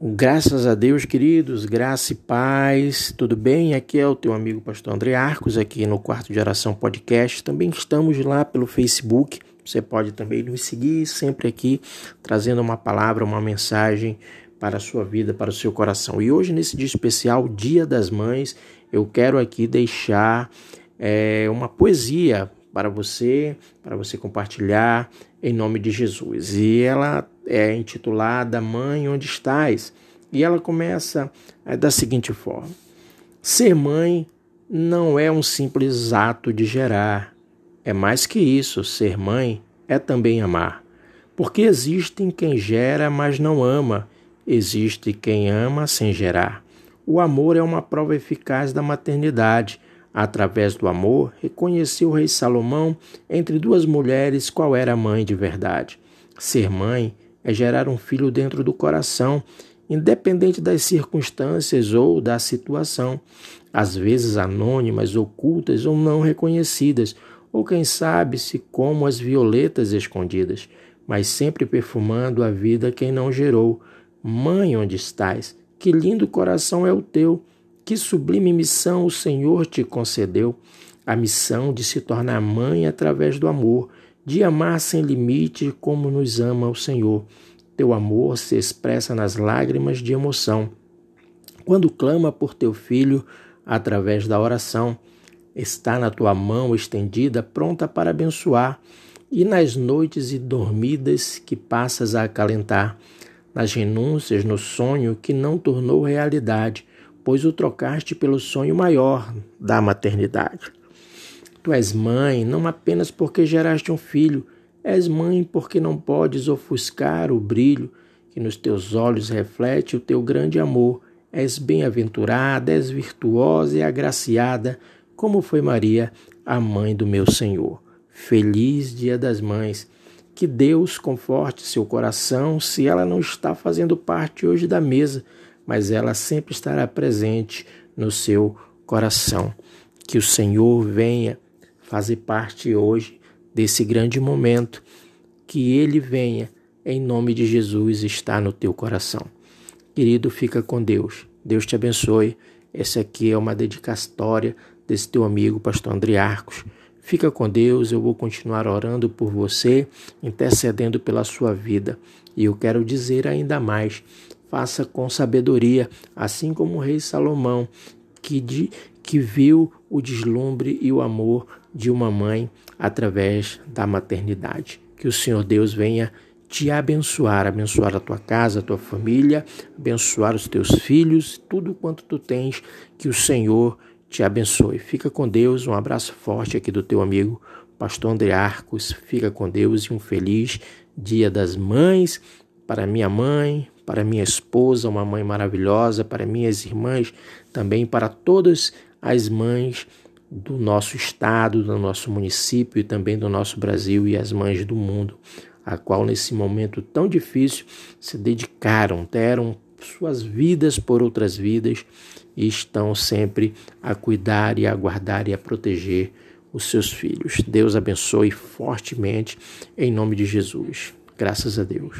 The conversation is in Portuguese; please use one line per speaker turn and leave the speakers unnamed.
Graças a Deus, queridos, graça e paz, tudo bem? Aqui é o teu amigo pastor André Arcos, aqui no Quarto de Oração Podcast. Também estamos lá pelo Facebook, você pode também nos seguir, sempre aqui trazendo uma palavra, uma mensagem para a sua vida, para o seu coração. E hoje, nesse dia especial, Dia das Mães, eu quero aqui deixar é, uma poesia para você, para você compartilhar em nome de Jesus. E ela é intitulada Mãe, onde estás? E ela começa é, da seguinte forma: Ser mãe não é um simples ato de gerar, é mais que isso. Ser mãe é também amar. Porque existe quem gera, mas não ama, existe quem ama sem gerar. O amor é uma prova eficaz da maternidade. Através do amor, reconheceu o rei Salomão entre duas mulheres qual era a mãe de verdade. Ser mãe é gerar um filho dentro do coração, independente das circunstâncias ou da situação, às vezes anônimas, ocultas ou não reconhecidas, ou quem sabe se como as violetas escondidas, mas sempre perfumando a vida quem não gerou. Mãe, onde estás? Que lindo coração é o teu! Que sublime missão o Senhor te concedeu! A missão de se tornar mãe através do amor, de amar sem limite como nos ama o Senhor. Teu amor se expressa nas lágrimas de emoção. Quando clama por teu filho através da oração, está na tua mão estendida, pronta para abençoar, e nas noites e dormidas que passas a acalentar, nas renúncias no sonho que não tornou realidade, pois o trocaste pelo sonho maior da maternidade. Tu és mãe não apenas porque geraste um filho, és mãe porque não podes ofuscar o brilho que nos teus olhos reflete o teu grande amor. És bem-aventurada, és virtuosa e agraciada, como foi Maria, a mãe do meu Senhor. Feliz Dia das Mães. Que Deus conforte seu coração se ela não está fazendo parte hoje da mesa, mas ela sempre estará presente no seu coração. Que o Senhor venha fazer parte hoje desse grande momento. Que ele venha, em nome de Jesus, está no teu coração. Querido, fica com Deus. Deus te abençoe. Essa aqui é uma dedicatória desse teu amigo, pastor Andriarcos. Fica com Deus, eu vou continuar orando por você, intercedendo pela sua vida. E eu quero dizer ainda mais: faça com sabedoria, assim como o rei Salomão, que, de, que viu o deslumbre e o amor de uma mãe através da maternidade. Que o Senhor Deus venha te abençoar, abençoar a tua casa, a tua família, abençoar os teus filhos, tudo quanto tu tens, que o Senhor te abençoe. Fica com Deus, um abraço forte aqui do teu amigo Pastor André Arcos. Fica com Deus e um feliz Dia das Mães para minha mãe, para minha esposa, uma mãe maravilhosa, para minhas irmãs, também para todas as mães do nosso estado, do nosso município e também do nosso Brasil e as mães do mundo, a qual nesse momento tão difícil se dedicaram, deram suas vidas por outras vidas e estão sempre a cuidar e a guardar e a proteger os seus filhos. Deus abençoe fortemente em nome de Jesus. Graças a Deus.